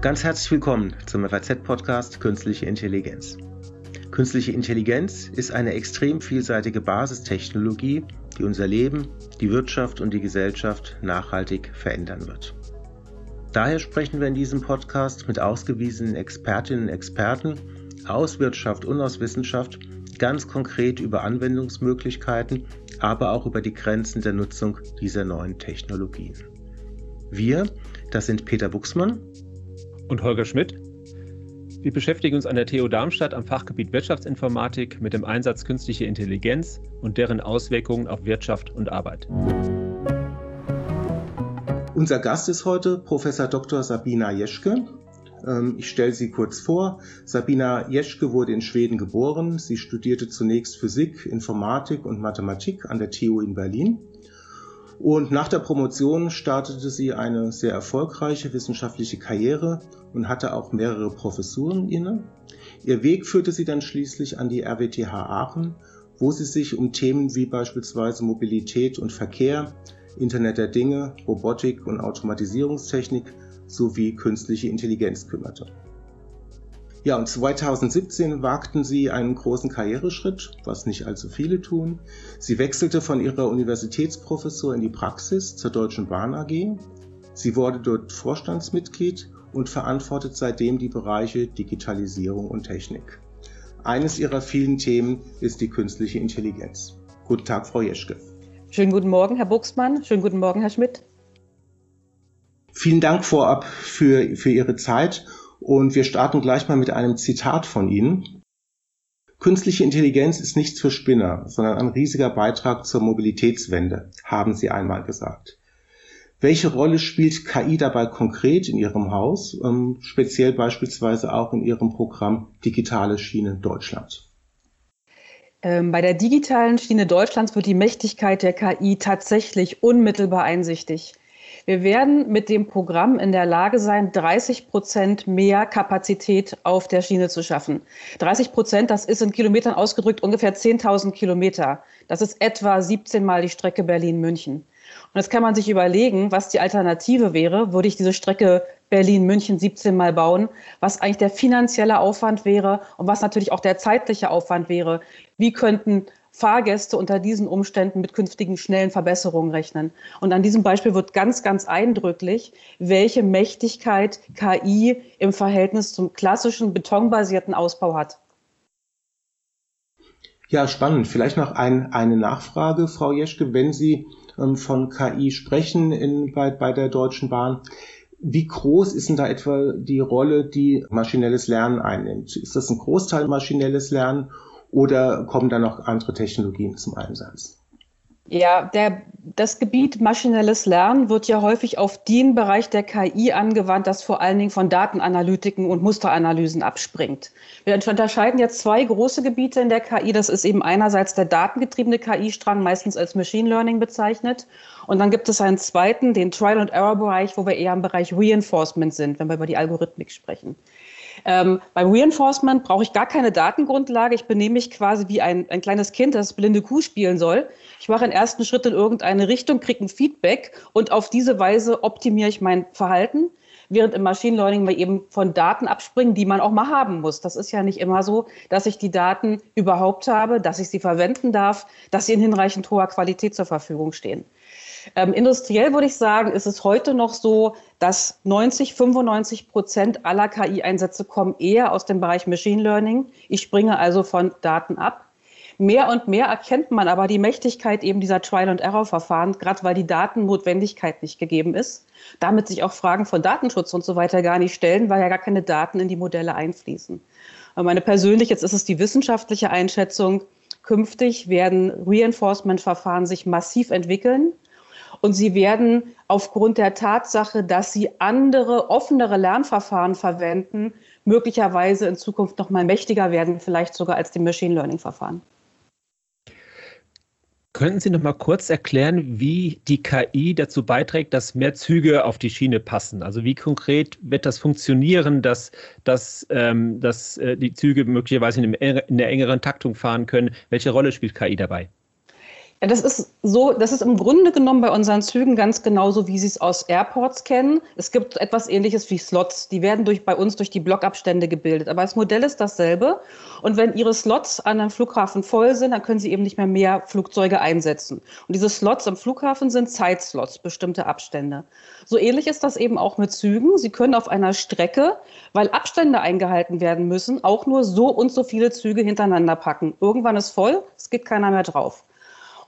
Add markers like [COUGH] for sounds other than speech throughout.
Ganz herzlich willkommen zum FAZ-Podcast Künstliche Intelligenz. Künstliche Intelligenz ist eine extrem vielseitige Basistechnologie, die unser Leben, die Wirtschaft und die Gesellschaft nachhaltig verändern wird. Daher sprechen wir in diesem Podcast mit ausgewiesenen Expertinnen und Experten aus Wirtschaft und aus Wissenschaft ganz konkret über Anwendungsmöglichkeiten, aber auch über die Grenzen der Nutzung dieser neuen Technologien. Wir, das sind Peter Buchsmann und Holger Schmidt. Wir beschäftigen uns an der TU Darmstadt am Fachgebiet Wirtschaftsinformatik mit dem Einsatz künstlicher Intelligenz und deren Auswirkungen auf Wirtschaft und Arbeit. Unser Gast ist heute Professor Dr. Sabina Jeschke. Ähm, ich stelle sie kurz vor. Sabina Jeschke wurde in Schweden geboren. Sie studierte zunächst Physik, Informatik und Mathematik an der TU in Berlin. Und nach der Promotion startete sie eine sehr erfolgreiche wissenschaftliche Karriere und hatte auch mehrere Professuren inne. Ihr Weg führte sie dann schließlich an die RWTH Aachen, wo sie sich um Themen wie beispielsweise Mobilität und Verkehr, Internet der Dinge, Robotik und Automatisierungstechnik sowie künstliche Intelligenz kümmerte. Ja, und 2017 wagten sie einen großen Karriereschritt, was nicht allzu viele tun. Sie wechselte von ihrer Universitätsprofessur in die Praxis zur Deutschen Bahn AG. Sie wurde dort Vorstandsmitglied und verantwortet seitdem die Bereiche Digitalisierung und Technik. Eines ihrer vielen Themen ist die künstliche Intelligenz. Guten Tag, Frau Jeschke. Schönen guten Morgen, Herr Buchsmann. Schönen guten Morgen, Herr Schmidt. Vielen Dank vorab für, für Ihre Zeit und wir starten gleich mal mit einem Zitat von Ihnen. Künstliche Intelligenz ist nichts für Spinner, sondern ein riesiger Beitrag zur Mobilitätswende, haben Sie einmal gesagt. Welche Rolle spielt KI dabei konkret in Ihrem Haus, ähm, speziell beispielsweise auch in Ihrem Programm Digitale Schiene Deutschland? Ähm, bei der digitalen Schiene Deutschlands wird die Mächtigkeit der KI tatsächlich unmittelbar einsichtig. Wir werden mit dem Programm in der Lage sein, 30 Prozent mehr Kapazität auf der Schiene zu schaffen. 30 Prozent, das ist in Kilometern ausgedrückt ungefähr 10.000 Kilometer. Das ist etwa 17 Mal die Strecke Berlin-München. Und jetzt kann man sich überlegen, was die Alternative wäre. Würde ich diese Strecke Berlin-München 17 Mal bauen, was eigentlich der finanzielle Aufwand wäre und was natürlich auch der zeitliche Aufwand wäre. Wie könnten Fahrgäste unter diesen Umständen mit künftigen schnellen Verbesserungen rechnen. Und an diesem Beispiel wird ganz, ganz eindrücklich, welche Mächtigkeit KI im Verhältnis zum klassischen betonbasierten Ausbau hat. Ja, spannend. Vielleicht noch ein, eine Nachfrage, Frau Jeschke, wenn Sie ähm, von KI sprechen in, bei, bei der Deutschen Bahn. Wie groß ist denn da etwa die Rolle, die maschinelles Lernen einnimmt? Ist das ein Großteil maschinelles Lernen oder kommen da noch andere Technologien zum Einsatz? Ja, der, das Gebiet maschinelles Lernen wird ja häufig auf den Bereich der KI angewandt, das vor allen Dingen von Datenanalytiken und Musteranalysen abspringt. Wir unterscheiden jetzt zwei große Gebiete in der KI. Das ist eben einerseits der datengetriebene KI-Strang, meistens als Machine Learning bezeichnet. Und dann gibt es einen zweiten, den Trial-and-Error-Bereich, wo wir eher im Bereich Reinforcement sind, wenn wir über die Algorithmik sprechen. Ähm, beim Reinforcement brauche ich gar keine Datengrundlage. Ich benehme mich quasi wie ein, ein kleines Kind, das blinde Kuh spielen soll. Ich mache einen ersten Schritt in irgendeine Richtung, kriege ein Feedback und auf diese Weise optimiere ich mein Verhalten. Während im Machine Learning wir eben von Daten abspringen, die man auch mal haben muss. Das ist ja nicht immer so, dass ich die Daten überhaupt habe, dass ich sie verwenden darf, dass sie in hinreichend hoher Qualität zur Verfügung stehen. Ähm, industriell würde ich sagen, ist es heute noch so, dass 90, 95 Prozent aller KI-Einsätze kommen eher aus dem Bereich Machine Learning. Ich springe also von Daten ab. Mehr und mehr erkennt man aber die Mächtigkeit eben dieser Trial-and-Error-Verfahren, gerade weil die Datennotwendigkeit nicht gegeben ist. Damit sich auch Fragen von Datenschutz und so weiter gar nicht stellen, weil ja gar keine Daten in die Modelle einfließen. Meine persönlich, jetzt ist es die wissenschaftliche Einschätzung, künftig werden Reinforcement-Verfahren sich massiv entwickeln und sie werden aufgrund der Tatsache, dass sie andere, offenere Lernverfahren verwenden, möglicherweise in Zukunft noch mal mächtiger werden, vielleicht sogar als die Machine Learning Verfahren. Könnten Sie noch mal kurz erklären, wie die KI dazu beiträgt, dass mehr Züge auf die Schiene passen? Also wie konkret wird das funktionieren, dass, dass, ähm, dass äh, die Züge möglicherweise in, in der engeren Taktung fahren können? Welche Rolle spielt KI dabei? Ja, das ist so, das ist im Grunde genommen bei unseren Zügen ganz genauso, wie Sie es aus Airports kennen. Es gibt etwas ähnliches wie Slots. Die werden durch, bei uns durch die Blockabstände gebildet. Aber das Modell ist dasselbe. Und wenn Ihre Slots an einem Flughafen voll sind, dann können Sie eben nicht mehr mehr Flugzeuge einsetzen. Und diese Slots am Flughafen sind Zeitslots, bestimmte Abstände. So ähnlich ist das eben auch mit Zügen. Sie können auf einer Strecke, weil Abstände eingehalten werden müssen, auch nur so und so viele Züge hintereinander packen. Irgendwann ist voll, es geht keiner mehr drauf.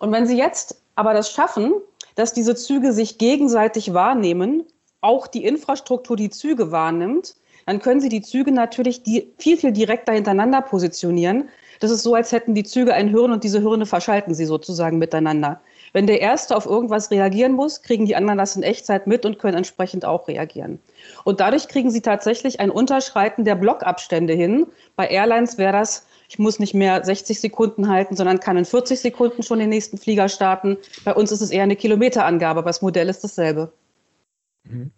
Und wenn Sie jetzt aber das schaffen, dass diese Züge sich gegenseitig wahrnehmen, auch die Infrastruktur die Züge wahrnimmt, dann können Sie die Züge natürlich die viel, viel direkter hintereinander positionieren. Das ist so, als hätten die Züge ein Hirn und diese Hirne verschalten sie sozusagen miteinander. Wenn der Erste auf irgendwas reagieren muss, kriegen die anderen das in Echtzeit mit und können entsprechend auch reagieren. Und dadurch kriegen sie tatsächlich ein Unterschreiten der Blockabstände hin. Bei Airlines wäre das ich muss nicht mehr 60 Sekunden halten, sondern kann in 40 Sekunden schon den nächsten Flieger starten. Bei uns ist es eher eine Kilometerangabe, aber das Modell ist dasselbe. Mhm.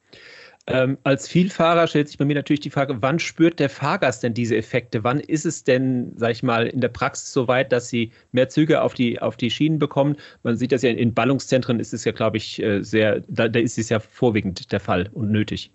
Ähm, als Vielfahrer stellt sich bei mir natürlich die Frage, wann spürt der Fahrgast denn diese Effekte? Wann ist es denn, sag ich mal, in der Praxis so weit, dass sie mehr Züge auf die, auf die Schienen bekommen? Man sieht das ja in Ballungszentren ist es ja, glaube ich, äh, sehr, da, da ist es ja vorwiegend der Fall und nötig.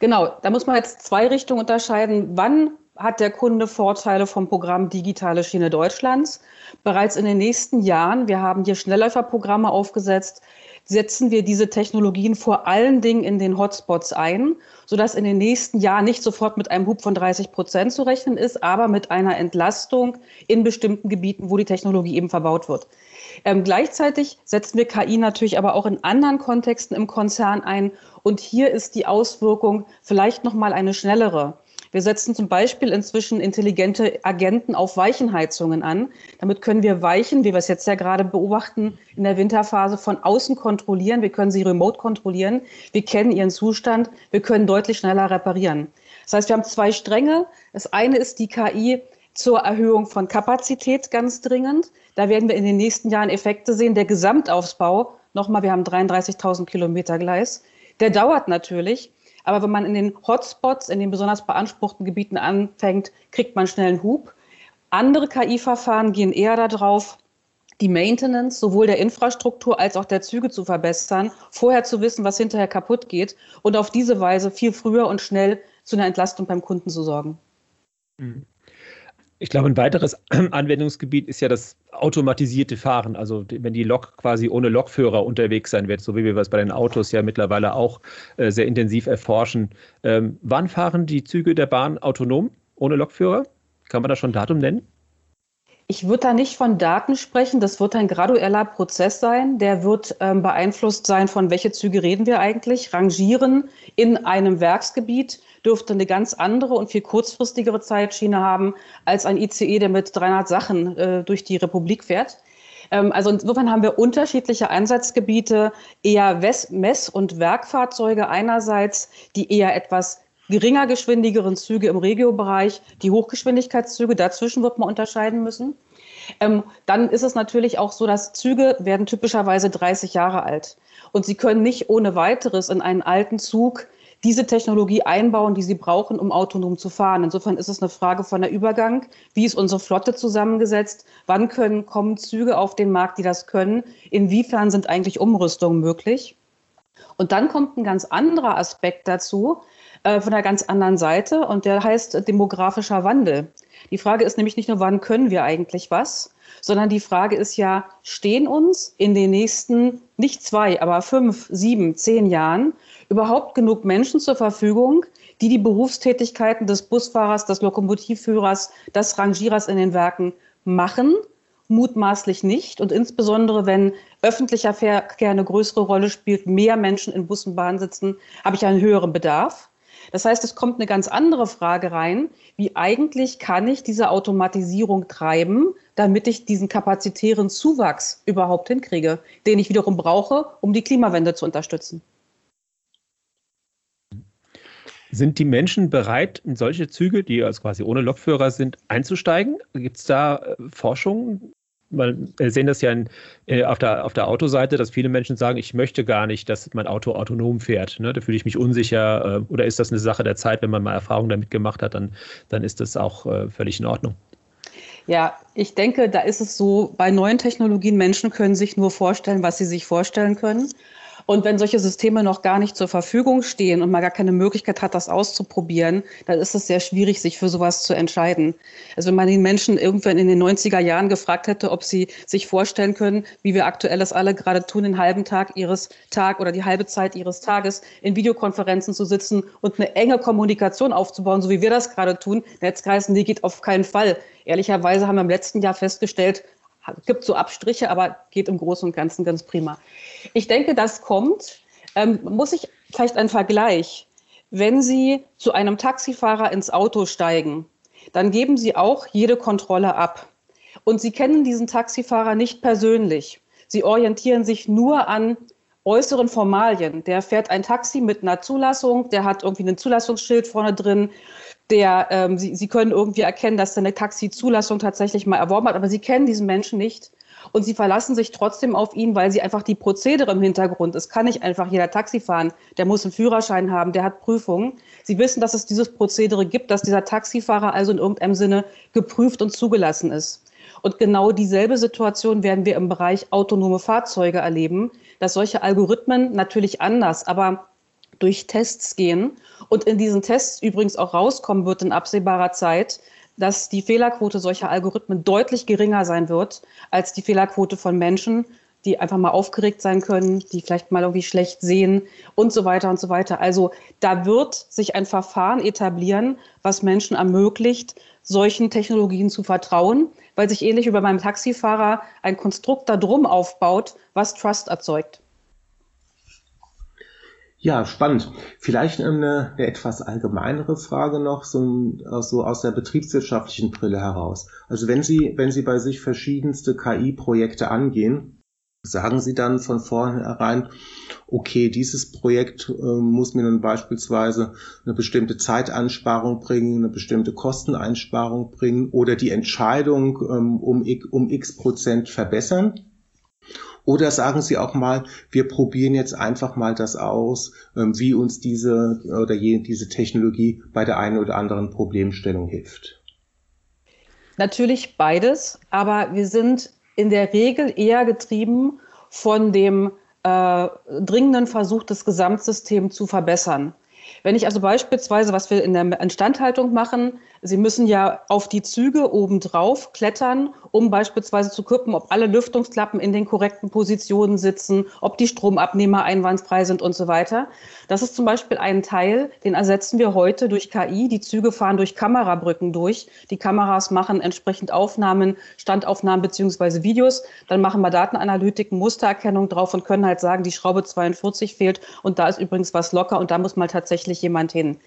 Genau, da muss man jetzt zwei Richtungen unterscheiden. Wann hat der Kunde Vorteile vom Programm Digitale Schiene Deutschlands. Bereits in den nächsten Jahren, wir haben hier Schnellläuferprogramme aufgesetzt, setzen wir diese Technologien vor allen Dingen in den Hotspots ein, sodass in den nächsten Jahren nicht sofort mit einem Hub von 30 Prozent zu rechnen ist, aber mit einer Entlastung in bestimmten Gebieten, wo die Technologie eben verbaut wird. Ähm, gleichzeitig setzen wir KI natürlich aber auch in anderen Kontexten im Konzern ein. Und hier ist die Auswirkung vielleicht noch mal eine schnellere. Wir setzen zum Beispiel inzwischen intelligente Agenten auf Weichenheizungen an. Damit können wir Weichen, wie wir es jetzt ja gerade beobachten, in der Winterphase von außen kontrollieren. Wir können sie remote kontrollieren. Wir kennen ihren Zustand. Wir können deutlich schneller reparieren. Das heißt, wir haben zwei Stränge. Das eine ist die KI zur Erhöhung von Kapazität ganz dringend. Da werden wir in den nächsten Jahren Effekte sehen. Der Gesamtausbau, nochmal, wir haben 33.000 Kilometer Gleis, der dauert natürlich. Aber wenn man in den Hotspots, in den besonders beanspruchten Gebieten anfängt, kriegt man schnell einen Hub. Andere KI-Verfahren gehen eher darauf, die Maintenance sowohl der Infrastruktur als auch der Züge zu verbessern, vorher zu wissen, was hinterher kaputt geht und auf diese Weise viel früher und schnell zu einer Entlastung beim Kunden zu sorgen. Mhm. Ich glaube, ein weiteres [CLEARS THROAT] Anwendungsgebiet ist ja das automatisierte Fahren. Also wenn die Lok quasi ohne Lokführer unterwegs sein wird, so wie wir es bei den Autos ja mittlerweile auch äh, sehr intensiv erforschen. Ähm, wann fahren die Züge der Bahn autonom ohne Lokführer? Kann man da schon ein Datum nennen? Ich würde da nicht von Daten sprechen. Das wird ein gradueller Prozess sein. Der wird ähm, beeinflusst sein, von welche Züge reden wir eigentlich. Rangieren in einem Werksgebiet dürfte eine ganz andere und viel kurzfristigere Zeitschiene haben als ein ICE, der mit 300 Sachen äh, durch die Republik fährt. Ähm, also insofern haben wir unterschiedliche Einsatzgebiete, eher Mess- und Werkfahrzeuge einerseits, die eher etwas geringer geschwindigeren Züge im Regiobereich, die Hochgeschwindigkeitszüge, dazwischen wird man unterscheiden müssen. Ähm, dann ist es natürlich auch so, dass Züge werden typischerweise 30 Jahre alt. Und sie können nicht ohne weiteres in einen alten Zug diese Technologie einbauen, die sie brauchen, um autonom zu fahren. Insofern ist es eine Frage von der Übergang. Wie ist unsere Flotte zusammengesetzt? Wann können, kommen Züge auf den Markt, die das können? Inwiefern sind eigentlich Umrüstungen möglich? Und dann kommt ein ganz anderer Aspekt dazu, äh, von einer ganz anderen Seite und der heißt demografischer Wandel. Die Frage ist nämlich nicht nur, wann können wir eigentlich was, sondern die Frage ist ja, stehen uns in den nächsten nicht zwei, aber fünf, sieben, zehn Jahren überhaupt genug Menschen zur Verfügung, die die Berufstätigkeiten des Busfahrers, des Lokomotivführers, des Rangierers in den Werken machen? Mutmaßlich nicht. Und insbesondere, wenn öffentlicher Verkehr eine größere Rolle spielt, mehr Menschen in Bus und Bahn sitzen, habe ich einen höheren Bedarf. Das heißt, es kommt eine ganz andere Frage rein, wie eigentlich kann ich diese Automatisierung treiben, damit ich diesen kapazitären Zuwachs überhaupt hinkriege, den ich wiederum brauche, um die Klimawende zu unterstützen. Sind die Menschen bereit, in solche Züge, die also quasi ohne Lokführer sind, einzusteigen? Gibt es da äh, Forschung wir sehen das ja in, äh, auf, der, auf der Autoseite, dass viele Menschen sagen, ich möchte gar nicht, dass mein Auto autonom fährt. Ne? Da fühle ich mich unsicher. Äh, oder ist das eine Sache der Zeit, wenn man mal Erfahrung damit gemacht hat, dann, dann ist das auch äh, völlig in Ordnung. Ja, ich denke, da ist es so, bei neuen Technologien, Menschen können sich nur vorstellen, was sie sich vorstellen können. Und wenn solche Systeme noch gar nicht zur Verfügung stehen und man gar keine Möglichkeit hat, das auszuprobieren, dann ist es sehr schwierig, sich für sowas zu entscheiden. Also wenn man den Menschen irgendwann in den 90er Jahren gefragt hätte, ob sie sich vorstellen können, wie wir aktuell das alle gerade tun, den halben Tag ihres Tag oder die halbe Zeit ihres Tages in Videokonferenzen zu sitzen und eine enge Kommunikation aufzubauen, so wie wir das gerade tun, geheißen, nee, geht auf keinen Fall. Ehrlicherweise haben wir im letzten Jahr festgestellt, gibt so Abstriche, aber geht im Großen und Ganzen ganz prima. Ich denke, das kommt. Ähm, muss ich vielleicht ein Vergleich? Wenn Sie zu einem Taxifahrer ins Auto steigen, dann geben Sie auch jede Kontrolle ab. Und Sie kennen diesen Taxifahrer nicht persönlich. Sie orientieren sich nur an äußeren Formalien. Der fährt ein Taxi mit einer Zulassung, der hat irgendwie ein Zulassungsschild vorne drin, der, ähm, Sie, Sie können irgendwie erkennen, dass er eine Taxizulassung tatsächlich mal erworben hat, aber Sie kennen diesen Menschen nicht. Und sie verlassen sich trotzdem auf ihn, weil sie einfach die Prozedere im Hintergrund. Es kann nicht einfach jeder Taxi fahren. Der muss einen Führerschein haben, der hat Prüfungen. Sie wissen, dass es dieses Prozedere gibt, dass dieser Taxifahrer also in irgendeinem Sinne geprüft und zugelassen ist. Und genau dieselbe Situation werden wir im Bereich autonome Fahrzeuge erleben, dass solche Algorithmen natürlich anders, aber durch Tests gehen und in diesen Tests übrigens auch rauskommen wird in absehbarer Zeit, dass die Fehlerquote solcher Algorithmen deutlich geringer sein wird als die Fehlerquote von Menschen, die einfach mal aufgeregt sein können, die vielleicht mal irgendwie schlecht sehen und so weiter und so weiter. Also da wird sich ein Verfahren etablieren, was Menschen ermöglicht, solchen Technologien zu vertrauen, weil sich ähnlich wie bei meinem Taxifahrer ein Konstrukt darum aufbaut, was Trust erzeugt. Ja, spannend. Vielleicht eine, eine etwas allgemeinere Frage noch, so, so aus der betriebswirtschaftlichen Brille heraus. Also wenn Sie, wenn Sie bei sich verschiedenste KI-Projekte angehen, sagen Sie dann von vornherein, okay, dieses Projekt äh, muss mir dann beispielsweise eine bestimmte Zeitansparung bringen, eine bestimmte Kosteneinsparung bringen oder die Entscheidung ähm, um, um x Prozent verbessern? Oder sagen Sie auch mal, wir probieren jetzt einfach mal das aus, ähm, wie uns diese oder diese Technologie bei der einen oder anderen Problemstellung hilft. Natürlich beides, aber wir sind in der Regel eher getrieben von dem äh, dringenden Versuch, das Gesamtsystem zu verbessern. Wenn ich also beispielsweise, was wir in der Instandhaltung machen, Sie müssen ja auf die Züge obendrauf klettern, um beispielsweise zu gucken, ob alle Lüftungsklappen in den korrekten Positionen sitzen, ob die Stromabnehmer einwandfrei sind und so weiter. Das ist zum Beispiel ein Teil, den ersetzen wir heute durch KI. Die Züge fahren durch Kamerabrücken durch. Die Kameras machen entsprechend Aufnahmen, Standaufnahmen beziehungsweise Videos. Dann machen wir Datenanalytiken, Mustererkennung drauf und können halt sagen, die Schraube 42 fehlt und da ist übrigens was locker und da muss mal tatsächlich jemand hin.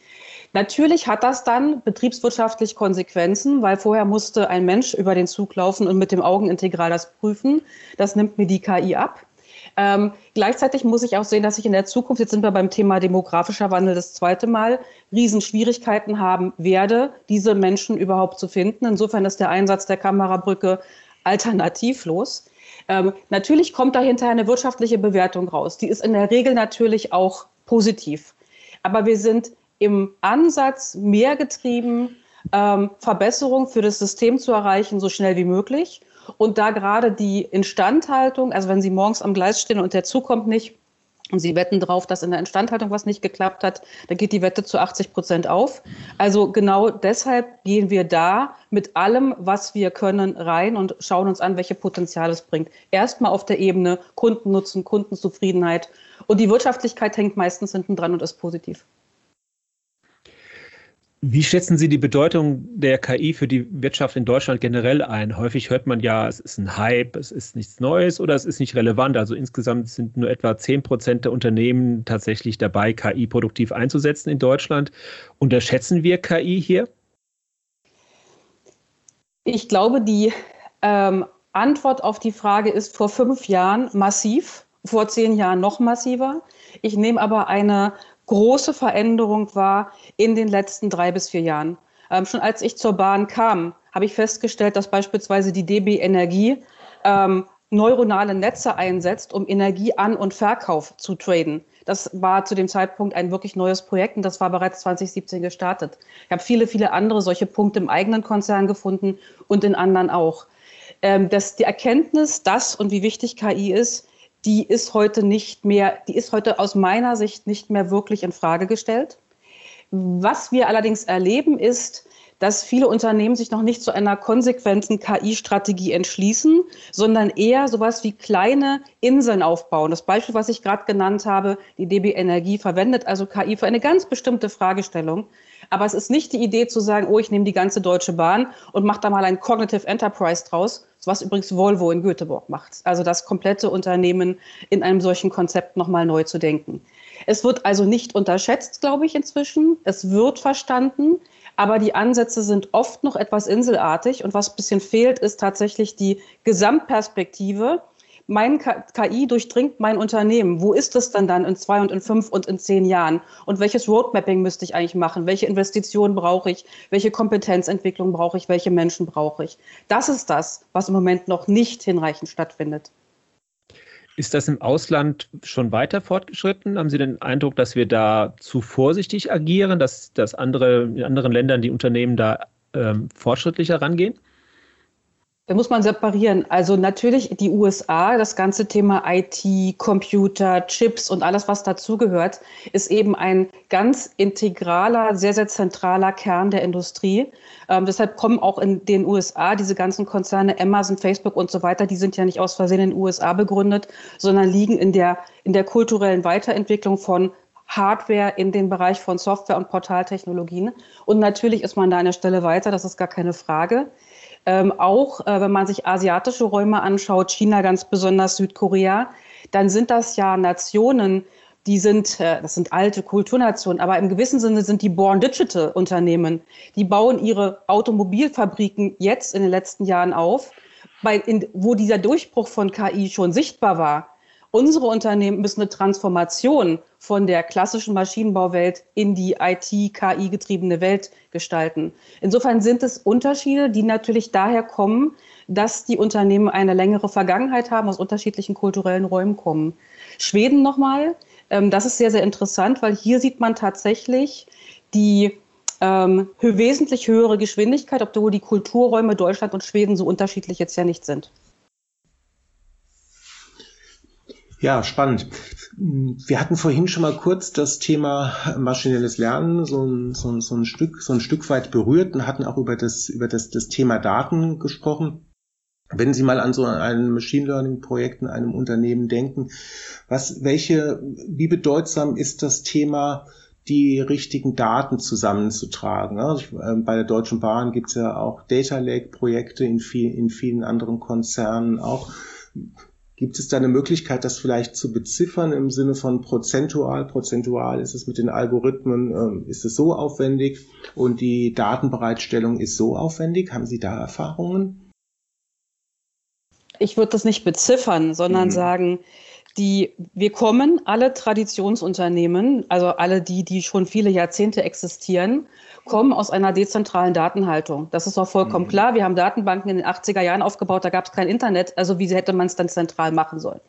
Natürlich hat das dann betriebswirtschaftlich Konsequenzen, weil vorher musste ein Mensch über den Zug laufen und mit dem Augenintegral das prüfen. Das nimmt mir die KI ab. Ähm, gleichzeitig muss ich auch sehen, dass ich in der Zukunft, jetzt sind wir beim Thema demografischer Wandel das zweite Mal, Riesenschwierigkeiten haben werde, diese Menschen überhaupt zu finden. Insofern ist der Einsatz der Kamerabrücke alternativlos. Ähm, natürlich kommt dahinter eine wirtschaftliche Bewertung raus. Die ist in der Regel natürlich auch positiv. Aber wir sind im Ansatz mehr getrieben, ähm, Verbesserung für das System zu erreichen, so schnell wie möglich. Und da gerade die Instandhaltung, also wenn Sie morgens am Gleis stehen und der Zug kommt nicht, und Sie wetten drauf, dass in der Instandhaltung was nicht geklappt hat, dann geht die Wette zu 80 Prozent auf. Also genau deshalb gehen wir da mit allem, was wir können, rein und schauen uns an, welche Potenziale es bringt. Erstmal auf der Ebene Kundennutzen, Kundenzufriedenheit. Und die Wirtschaftlichkeit hängt meistens hinten dran und ist positiv. Wie schätzen Sie die Bedeutung der KI für die Wirtschaft in Deutschland generell ein? Häufig hört man ja, es ist ein Hype, es ist nichts Neues oder es ist nicht relevant. Also insgesamt sind nur etwa 10 Prozent der Unternehmen tatsächlich dabei, KI produktiv einzusetzen in Deutschland. Unterschätzen wir KI hier? Ich glaube, die ähm, Antwort auf die Frage ist vor fünf Jahren massiv, vor zehn Jahren noch massiver. Ich nehme aber eine große Veränderung war in den letzten drei bis vier Jahren. Ähm, schon als ich zur Bahn kam, habe ich festgestellt, dass beispielsweise die DB Energie ähm, neuronale Netze einsetzt, um Energie an und Verkauf zu traden. Das war zu dem Zeitpunkt ein wirklich neues Projekt und das war bereits 2017 gestartet. Ich habe viele, viele andere solche Punkte im eigenen Konzern gefunden und in anderen auch. Ähm, dass die Erkenntnis, dass und wie wichtig KI ist, die ist heute nicht mehr, die ist heute aus meiner Sicht nicht mehr wirklich in Frage gestellt. Was wir allerdings erleben, ist, dass viele Unternehmen sich noch nicht zu einer konsequenten KI-Strategie entschließen, sondern eher sowas wie kleine Inseln aufbauen. Das Beispiel, was ich gerade genannt habe, die DB Energie verwendet also KI für eine ganz bestimmte Fragestellung. Aber es ist nicht die Idee zu sagen, oh, ich nehme die ganze Deutsche Bahn und mache da mal ein Cognitive Enterprise draus, was übrigens Volvo in Göteborg macht. Also das komplette Unternehmen in einem solchen Konzept nochmal neu zu denken. Es wird also nicht unterschätzt, glaube ich, inzwischen. Es wird verstanden. Aber die Ansätze sind oft noch etwas inselartig. Und was ein bisschen fehlt, ist tatsächlich die Gesamtperspektive. Mein KI durchdringt mein Unternehmen. Wo ist es denn dann in zwei und in fünf und in zehn Jahren? Und welches Roadmapping müsste ich eigentlich machen? Welche Investitionen brauche ich? Welche Kompetenzentwicklung brauche ich? Welche Menschen brauche ich? Das ist das, was im Moment noch nicht hinreichend stattfindet. Ist das im Ausland schon weiter fortgeschritten? Haben Sie den Eindruck, dass wir da zu vorsichtig agieren, dass, dass andere, in anderen Ländern die Unternehmen da ähm, fortschrittlicher rangehen? Da muss man separieren. Also natürlich die USA, das ganze Thema IT, Computer, Chips und alles, was dazugehört, ist eben ein ganz integraler, sehr, sehr zentraler Kern der Industrie. Ähm, deshalb kommen auch in den USA diese ganzen Konzerne, Amazon, Facebook und so weiter, die sind ja nicht aus Versehen in den USA begründet, sondern liegen in der, in der kulturellen Weiterentwicklung von Hardware in den Bereich von Software und Portaltechnologien. Und natürlich ist man da eine Stelle weiter, das ist gar keine Frage. Ähm, auch äh, wenn man sich asiatische Räume anschaut, China ganz besonders, Südkorea, dann sind das ja Nationen, die sind, äh, das sind alte Kulturnationen, aber im gewissen Sinne sind die Born Digital Unternehmen. Die bauen ihre Automobilfabriken jetzt in den letzten Jahren auf, bei, in, wo dieser Durchbruch von KI schon sichtbar war. Unsere Unternehmen müssen eine Transformation von der klassischen Maschinenbauwelt in die IT-KI-getriebene Welt gestalten. Insofern sind es Unterschiede, die natürlich daher kommen, dass die Unternehmen eine längere Vergangenheit haben, aus unterschiedlichen kulturellen Räumen kommen. Schweden nochmal, ähm, das ist sehr, sehr interessant, weil hier sieht man tatsächlich die ähm, wesentlich höhere Geschwindigkeit, obwohl die Kulturräume Deutschland und Schweden so unterschiedlich jetzt ja nicht sind. Ja, spannend. Wir hatten vorhin schon mal kurz das Thema maschinelles Lernen so ein, so ein, so ein Stück, so ein Stück weit berührt und hatten auch über das, über das, das Thema Daten gesprochen. Wenn Sie mal an so ein Machine Learning Projekt in einem Unternehmen denken, was, welche, wie bedeutsam ist das Thema, die richtigen Daten zusammenzutragen. Also ich, äh, bei der Deutschen Bahn gibt es ja auch Data Lake Projekte in, viel, in vielen anderen Konzernen auch. Gibt es da eine Möglichkeit, das vielleicht zu beziffern im Sinne von prozentual? Prozentual ist es mit den Algorithmen, äh, ist es so aufwendig und die Datenbereitstellung ist so aufwendig? Haben Sie da Erfahrungen? Ich würde das nicht beziffern, sondern mhm. sagen, die, wir kommen, alle Traditionsunternehmen, also alle die, die schon viele Jahrzehnte existieren, kommen aus einer dezentralen Datenhaltung. Das ist auch vollkommen mhm. klar. Wir haben Datenbanken in den 80er Jahren aufgebaut, da gab es kein Internet. Also wie hätte man es dann zentral machen sollen?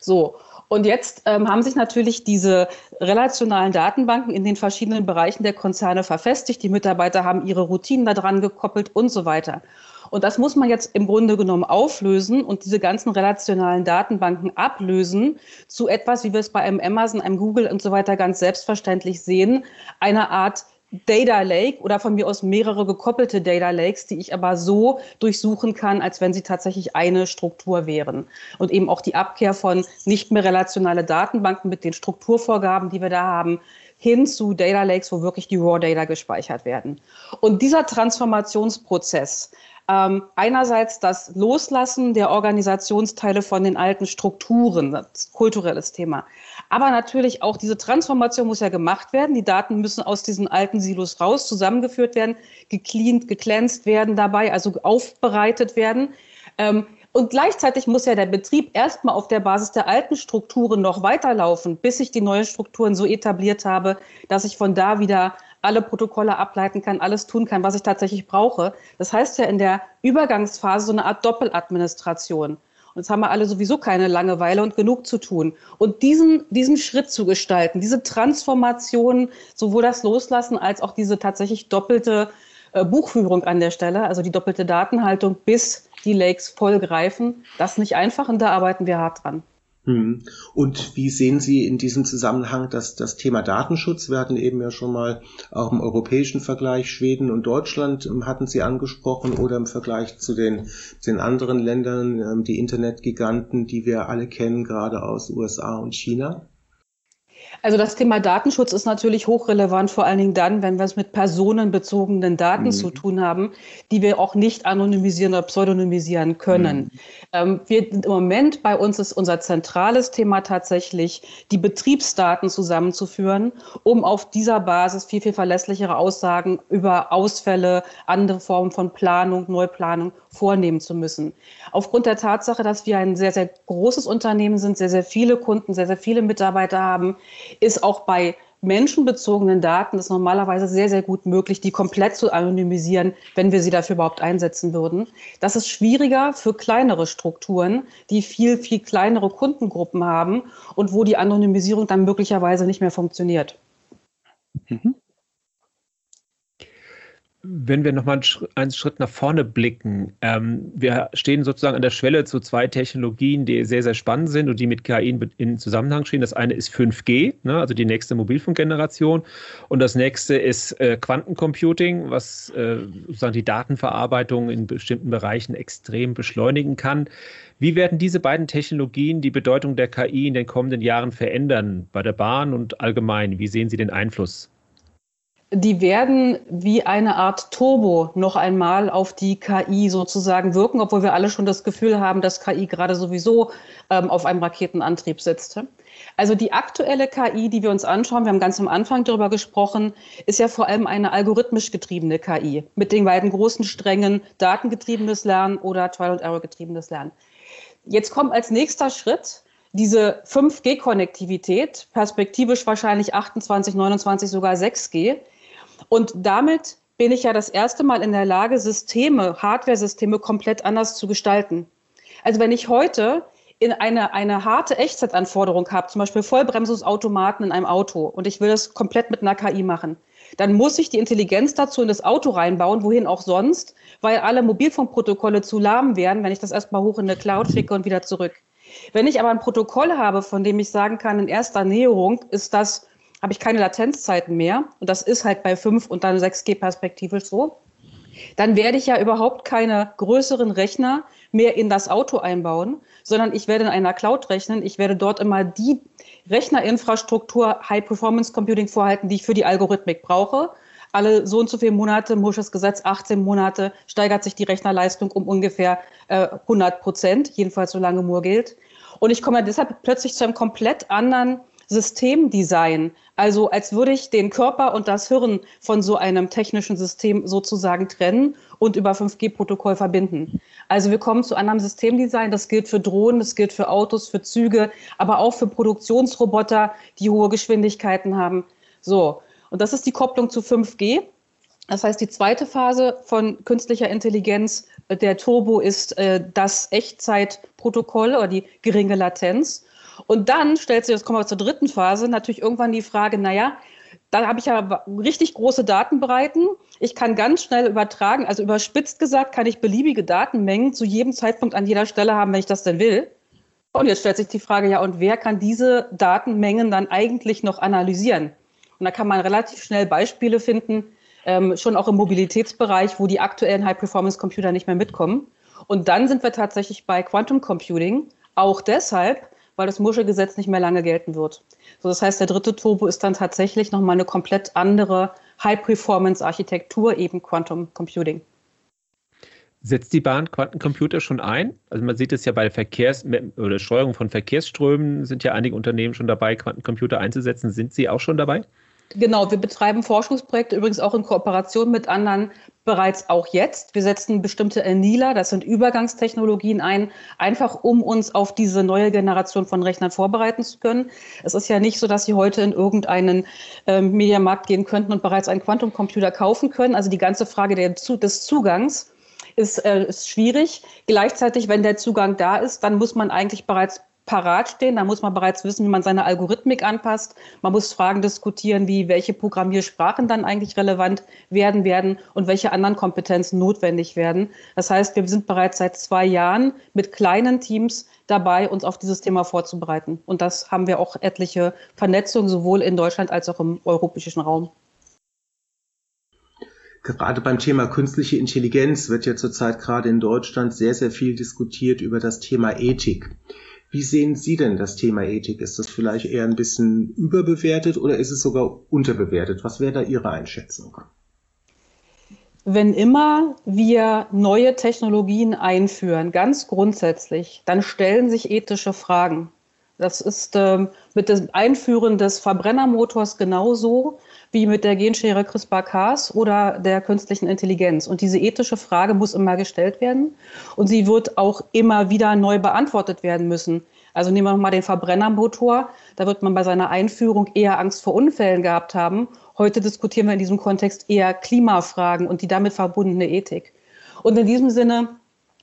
So. Und jetzt ähm, haben sich natürlich diese relationalen Datenbanken in den verschiedenen Bereichen der Konzerne verfestigt. Die Mitarbeiter haben ihre Routinen daran gekoppelt und so weiter. Und das muss man jetzt im Grunde genommen auflösen und diese ganzen relationalen Datenbanken ablösen zu etwas, wie wir es bei einem Amazon, einem Google und so weiter ganz selbstverständlich sehen, einer Art Data Lake oder von mir aus mehrere gekoppelte Data Lakes, die ich aber so durchsuchen kann, als wenn sie tatsächlich eine Struktur wären. Und eben auch die Abkehr von nicht mehr relationale Datenbanken mit den Strukturvorgaben, die wir da haben, hin zu Data Lakes, wo wirklich die Raw Data gespeichert werden. Und dieser Transformationsprozess ähm, einerseits das Loslassen der Organisationsteile von den alten Strukturen, das kulturelles Thema. Aber natürlich auch diese Transformation muss ja gemacht werden. Die Daten müssen aus diesen alten Silos raus, zusammengeführt werden, gecleant, geglänzt werden dabei, also aufbereitet werden. Ähm, und gleichzeitig muss ja der Betrieb erstmal auf der Basis der alten Strukturen noch weiterlaufen, bis ich die neuen Strukturen so etabliert habe, dass ich von da wieder alle Protokolle ableiten kann, alles tun kann, was ich tatsächlich brauche. Das heißt ja in der Übergangsphase so eine Art Doppeladministration. Und jetzt haben wir alle sowieso keine Langeweile und genug zu tun. Und diesen, diesen Schritt zu gestalten, diese Transformation, sowohl das Loslassen als auch diese tatsächlich doppelte äh, Buchführung an der Stelle, also die doppelte Datenhaltung, bis die Lakes voll greifen, das ist nicht einfach und da arbeiten wir hart dran. Hm. Und wie sehen Sie in diesem Zusammenhang das, das Thema Datenschutz? Wir hatten eben ja schon mal auch im europäischen Vergleich Schweden und Deutschland ähm, hatten Sie angesprochen oder im Vergleich zu den, den anderen Ländern, ähm, die Internetgiganten, die wir alle kennen, gerade aus USA und China? Also das Thema Datenschutz ist natürlich hochrelevant, vor allen Dingen dann, wenn wir es mit personenbezogenen Daten mhm. zu tun haben, die wir auch nicht anonymisieren oder pseudonymisieren können. Mhm. Ähm, wir, Im Moment bei uns ist unser zentrales Thema tatsächlich, die Betriebsdaten zusammenzuführen, um auf dieser Basis viel, viel verlässlichere Aussagen über Ausfälle, andere Formen von Planung, Neuplanung vornehmen zu müssen. Aufgrund der Tatsache, dass wir ein sehr, sehr großes Unternehmen sind, sehr, sehr viele Kunden, sehr, sehr viele Mitarbeiter haben, ist auch bei menschenbezogenen Daten ist normalerweise sehr, sehr gut möglich, die komplett zu anonymisieren, wenn wir sie dafür überhaupt einsetzen würden. Das ist schwieriger für kleinere Strukturen, die viel, viel kleinere Kundengruppen haben und wo die Anonymisierung dann möglicherweise nicht mehr funktioniert. Mhm. Wenn wir nochmal einen Schritt nach vorne blicken, ähm, wir stehen sozusagen an der Schwelle zu zwei Technologien, die sehr, sehr spannend sind und die mit KI in, Zusammenhang stehen. Das eine ist 5G, ne, also die nächste Mobilfunkgeneration. Und das nächste ist äh, Quantencomputing, was äh, sozusagen die Datenverarbeitung in bestimmten Bereichen extrem beschleunigen kann. Wie werden diese beiden Technologien die Bedeutung der KI in den kommenden Jahren verändern bei der Bahn und allgemein? Wie sehen Sie den Einfluss? Die werden wie eine Art Turbo noch einmal auf die KI sozusagen wirken, obwohl wir alle schon das Gefühl haben, dass KI gerade sowieso ähm, auf einem Raketenantrieb sitzt. Also die aktuelle KI, die wir uns anschauen, wir haben ganz am Anfang darüber gesprochen, ist ja vor allem eine algorithmisch getriebene KI mit den beiden großen Strängen datengetriebenes Lernen oder Trial and Error getriebenes Lernen. Jetzt kommt als nächster Schritt diese 5G-Konnektivität, perspektivisch wahrscheinlich 28, 29, sogar 6G, und damit bin ich ja das erste Mal in der Lage, Systeme, Hardware-Systeme komplett anders zu gestalten. Also wenn ich heute in eine, eine harte Echtzeitanforderung habe, zum Beispiel Vollbremsungsautomaten in einem Auto und ich will das komplett mit einer KI machen, dann muss ich die Intelligenz dazu in das Auto reinbauen, wohin auch sonst, weil alle Mobilfunkprotokolle zu lahm werden, wenn ich das erstmal hoch in eine Cloud schicke und wieder zurück. Wenn ich aber ein Protokoll habe, von dem ich sagen kann, in erster Näherung ist das habe ich keine Latenzzeiten mehr. Und das ist halt bei 5 und dann 6G perspektivisch so. Dann werde ich ja überhaupt keine größeren Rechner mehr in das Auto einbauen, sondern ich werde in einer Cloud rechnen. Ich werde dort immer die Rechnerinfrastruktur High Performance Computing vorhalten, die ich für die Algorithmik brauche. Alle so und so viele Monate, Mursches Gesetz, 18 Monate, steigert sich die Rechnerleistung um ungefähr äh, 100 Prozent, jedenfalls solange Moore gilt. Und ich komme deshalb plötzlich zu einem komplett anderen Systemdesign. Also als würde ich den Körper und das Hirn von so einem technischen System sozusagen trennen und über 5G-Protokoll verbinden. Also wir kommen zu anderem Systemdesign. Das gilt für Drohnen, das gilt für Autos, für Züge, aber auch für Produktionsroboter, die hohe Geschwindigkeiten haben. So. Und das ist die Kopplung zu 5G. Das heißt, die zweite Phase von künstlicher Intelligenz, äh, der Turbo, ist äh, das Echtzeitprotokoll oder die geringe Latenz. Und dann stellt sich, das kommen wir zur dritten Phase, natürlich irgendwann die Frage, naja, da habe ich ja richtig große Datenbreiten. Ich kann ganz schnell übertragen, also überspitzt gesagt, kann ich beliebige Datenmengen zu jedem Zeitpunkt an jeder Stelle haben, wenn ich das denn will. Und jetzt stellt sich die Frage, ja, und wer kann diese Datenmengen dann eigentlich noch analysieren? Und da kann man relativ schnell Beispiele finden, ähm, schon auch im Mobilitätsbereich, wo die aktuellen High-Performance-Computer nicht mehr mitkommen. Und dann sind wir tatsächlich bei Quantum Computing, auch deshalb, weil das Muschelgesetz nicht mehr lange gelten wird. So, das heißt, der dritte Turbo ist dann tatsächlich nochmal eine komplett andere High-Performance-Architektur, eben Quantum Computing. Setzt die Bahn Quantencomputer schon ein? Also man sieht es ja bei Verkehrs- oder Steuerung von Verkehrsströmen sind ja einige Unternehmen schon dabei, Quantencomputer einzusetzen. Sind Sie auch schon dabei? Genau, wir betreiben Forschungsprojekte übrigens auch in Kooperation mit anderen bereits auch jetzt. Wir setzen bestimmte ENILA, das sind Übergangstechnologien ein, einfach um uns auf diese neue Generation von Rechnern vorbereiten zu können. Es ist ja nicht so, dass Sie heute in irgendeinen äh, Mediamarkt gehen könnten und bereits einen Quantumcomputer kaufen können. Also die ganze Frage der, des Zugangs ist, äh, ist schwierig. Gleichzeitig, wenn der Zugang da ist, dann muss man eigentlich bereits parat stehen. Da muss man bereits wissen, wie man seine Algorithmik anpasst. Man muss Fragen diskutieren, wie welche Programmiersprachen dann eigentlich relevant werden werden und welche anderen Kompetenzen notwendig werden. Das heißt, wir sind bereits seit zwei Jahren mit kleinen Teams dabei, uns auf dieses Thema vorzubereiten. Und das haben wir auch etliche Vernetzungen sowohl in Deutschland als auch im europäischen Raum. Gerade beim Thema künstliche Intelligenz wird ja zurzeit gerade in Deutschland sehr, sehr viel diskutiert über das Thema Ethik. Wie sehen Sie denn das Thema Ethik? Ist das vielleicht eher ein bisschen überbewertet oder ist es sogar unterbewertet? Was wäre da Ihre Einschätzung? Wenn immer wir neue Technologien einführen, ganz grundsätzlich, dann stellen sich ethische Fragen. Das ist ähm, mit dem Einführen des Verbrennermotors genauso wie mit der Genschere CRISPR-Cas oder der künstlichen Intelligenz. Und diese ethische Frage muss immer gestellt werden und sie wird auch immer wieder neu beantwortet werden müssen. Also nehmen wir nochmal den Verbrennermotor. Da wird man bei seiner Einführung eher Angst vor Unfällen gehabt haben. Heute diskutieren wir in diesem Kontext eher Klimafragen und die damit verbundene Ethik. Und in diesem Sinne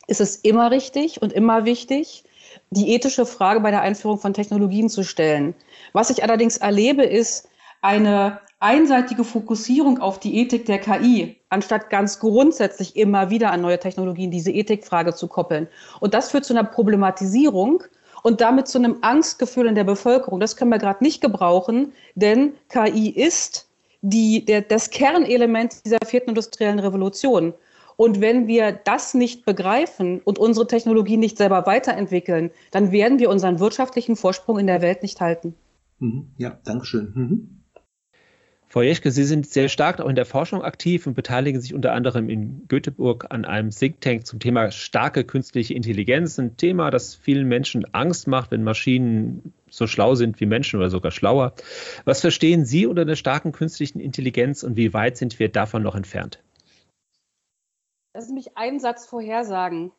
ist es immer richtig und immer wichtig, die ethische Frage bei der Einführung von Technologien zu stellen. Was ich allerdings erlebe, ist eine einseitige Fokussierung auf die Ethik der KI, anstatt ganz grundsätzlich immer wieder an neue Technologien diese Ethikfrage zu koppeln. Und das führt zu einer Problematisierung und damit zu einem Angstgefühl in der Bevölkerung. Das können wir gerade nicht gebrauchen, denn KI ist die, der, das Kernelement dieser vierten industriellen Revolution. Und wenn wir das nicht begreifen und unsere Technologie nicht selber weiterentwickeln, dann werden wir unseren wirtschaftlichen Vorsprung in der Welt nicht halten. Mhm. Ja, Dankeschön. Mhm. Frau Jeschke, Sie sind sehr stark auch in der Forschung aktiv und beteiligen sich unter anderem in Göteborg an einem Think Tank zum Thema starke künstliche Intelligenz. Ein Thema, das vielen Menschen Angst macht, wenn Maschinen so schlau sind wie Menschen oder sogar schlauer. Was verstehen Sie unter der starken künstlichen Intelligenz und wie weit sind wir davon noch entfernt? Lassen Sie mich einen Satz vorhersagen.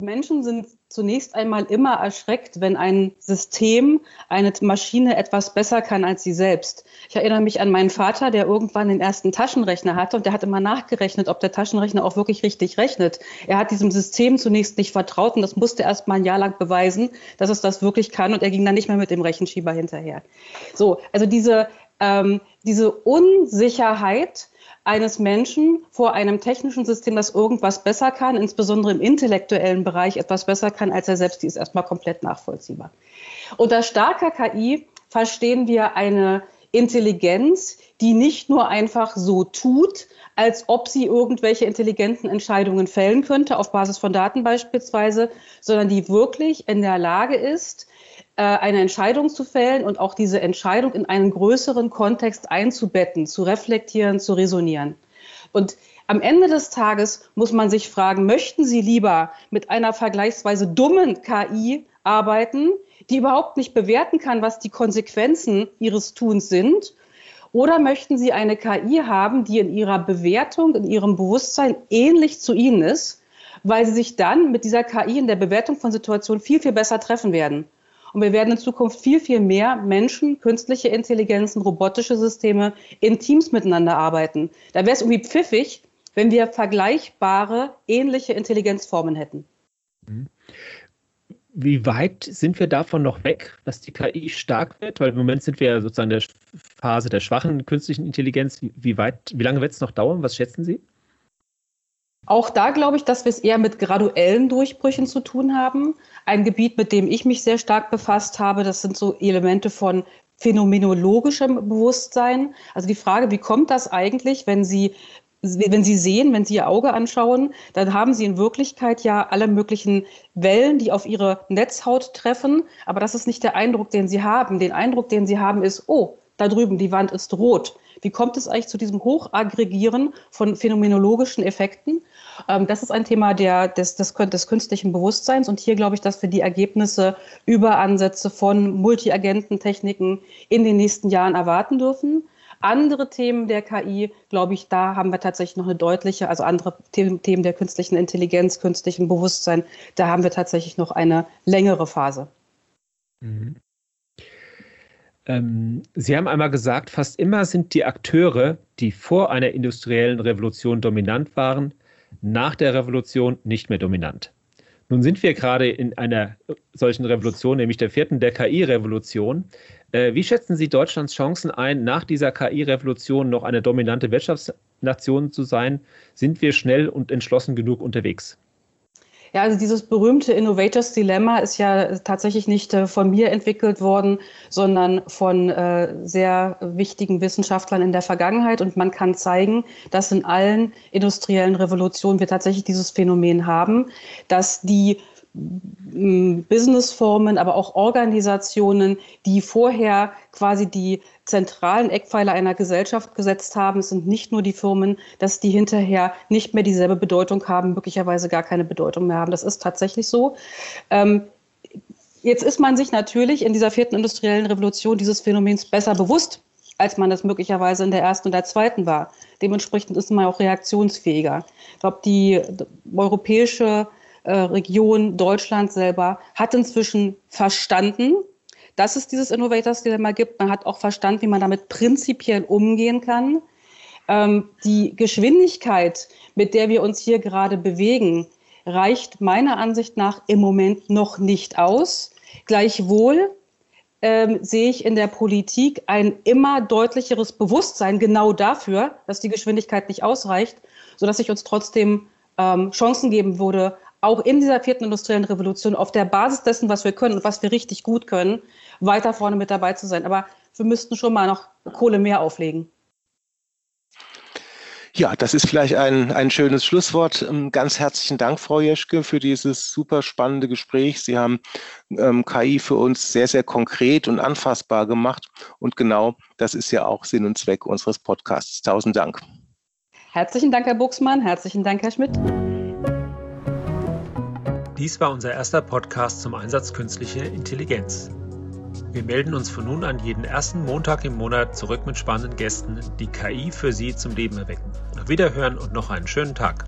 Menschen sind zunächst einmal immer erschreckt, wenn ein System, eine Maschine etwas besser kann als sie selbst. Ich erinnere mich an meinen Vater, der irgendwann den ersten Taschenrechner hatte und der hat immer nachgerechnet, ob der Taschenrechner auch wirklich richtig rechnet. Er hat diesem System zunächst nicht vertraut und das musste erst mal ein Jahr lang beweisen, dass es das wirklich kann und er ging dann nicht mehr mit dem Rechenschieber hinterher. So, also diese, ähm, diese Unsicherheit, eines Menschen vor einem technischen System, das irgendwas besser kann, insbesondere im intellektuellen Bereich etwas besser kann als er selbst, die ist erstmal komplett nachvollziehbar. Unter starker KI verstehen wir eine Intelligenz, die nicht nur einfach so tut, als ob sie irgendwelche intelligenten Entscheidungen fällen könnte, auf Basis von Daten beispielsweise, sondern die wirklich in der Lage ist, eine Entscheidung zu fällen und auch diese Entscheidung in einen größeren Kontext einzubetten, zu reflektieren, zu resonieren. Und am Ende des Tages muss man sich fragen, möchten Sie lieber mit einer vergleichsweise dummen KI arbeiten, die überhaupt nicht bewerten kann, was die Konsequenzen ihres Tuns sind? Oder möchten Sie eine KI haben, die in ihrer Bewertung, in ihrem Bewusstsein ähnlich zu Ihnen ist, weil Sie sich dann mit dieser KI in der Bewertung von Situationen viel, viel besser treffen werden? Und wir werden in Zukunft viel, viel mehr Menschen, künstliche Intelligenzen, robotische Systeme in Teams miteinander arbeiten. Da wäre es irgendwie pfiffig, wenn wir vergleichbare, ähnliche Intelligenzformen hätten. Mhm. Wie weit sind wir davon noch weg, dass die KI stark wird? Weil im Moment sind wir ja sozusagen in der Phase der schwachen künstlichen Intelligenz. Wie, weit, wie lange wird es noch dauern? Was schätzen Sie? Auch da glaube ich, dass wir es eher mit graduellen Durchbrüchen zu tun haben. Ein Gebiet, mit dem ich mich sehr stark befasst habe, das sind so Elemente von phänomenologischem Bewusstsein. Also die Frage, wie kommt das eigentlich, wenn Sie wenn Sie sehen, wenn Sie Ihr Auge anschauen, dann haben Sie in Wirklichkeit ja alle möglichen Wellen, die auf Ihre Netzhaut treffen. Aber das ist nicht der Eindruck, den Sie haben. Den Eindruck, den Sie haben, ist, oh, da drüben, die Wand ist rot. Wie kommt es eigentlich zu diesem Hochaggregieren von phänomenologischen Effekten? Ähm, das ist ein Thema der, des, des, des künstlichen Bewusstseins. Und hier glaube ich, dass wir die Ergebnisse über Ansätze von Multiagententechniken in den nächsten Jahren erwarten dürfen. Andere Themen der KI, glaube ich, da haben wir tatsächlich noch eine deutliche, also andere Themen der künstlichen Intelligenz, künstlichen Bewusstsein, da haben wir tatsächlich noch eine längere Phase. Mhm. Ähm, Sie haben einmal gesagt, fast immer sind die Akteure, die vor einer industriellen Revolution dominant waren, nach der Revolution nicht mehr dominant. Nun sind wir gerade in einer solchen Revolution, nämlich der vierten, der KI-Revolution. Äh, wie schätzen Sie Deutschlands Chancen ein, nach dieser KI-Revolution noch eine dominante Wirtschaftsnation zu sein? Sind wir schnell und entschlossen genug unterwegs? Ja, also dieses berühmte Innovators Dilemma ist ja tatsächlich nicht äh, von mir entwickelt worden, sondern von äh, sehr wichtigen Wissenschaftlern in der Vergangenheit. Und man kann zeigen, dass in allen industriellen Revolutionen wir tatsächlich dieses Phänomen haben, dass die Businessformen, aber auch Organisationen, die vorher quasi die zentralen Eckpfeiler einer Gesellschaft gesetzt haben. Es sind nicht nur die Firmen, dass die hinterher nicht mehr dieselbe Bedeutung haben, möglicherweise gar keine Bedeutung mehr haben. Das ist tatsächlich so. Ähm, jetzt ist man sich natürlich in dieser vierten industriellen Revolution dieses Phänomens besser bewusst, als man das möglicherweise in der ersten und der zweiten war. Dementsprechend ist man auch reaktionsfähiger. Ich glaube, die europäische Region Deutschland selber hat inzwischen verstanden, dass es dieses Innovators Dilemma gibt. Man hat auch verstanden, wie man damit prinzipiell umgehen kann. Ähm, die Geschwindigkeit, mit der wir uns hier gerade bewegen, reicht meiner Ansicht nach im Moment noch nicht aus. Gleichwohl ähm, sehe ich in der Politik ein immer deutlicheres Bewusstsein genau dafür, dass die Geschwindigkeit nicht ausreicht, sodass ich uns trotzdem ähm, Chancen geben würde, auch in dieser vierten industriellen Revolution auf der Basis dessen, was wir können und was wir richtig gut können, weiter vorne mit dabei zu sein. Aber wir müssten schon mal noch Kohle mehr auflegen. Ja, das ist vielleicht ein, ein schönes Schlusswort. Ähm, ganz herzlichen Dank, Frau Jeschke, für dieses super spannende Gespräch. Sie haben ähm, KI für uns sehr, sehr konkret und anfassbar gemacht. Und genau das ist ja auch Sinn und Zweck unseres Podcasts. Tausend Dank. Herzlichen Dank, Herr Buchsmann. Herzlichen Dank, Herr Schmidt. Dies war unser erster Podcast zum Einsatz künstlicher Intelligenz. Wir melden uns von nun an jeden ersten Montag im Monat zurück mit spannenden Gästen, die KI für Sie zum Leben erwecken. Auf Wiederhören und noch einen schönen Tag.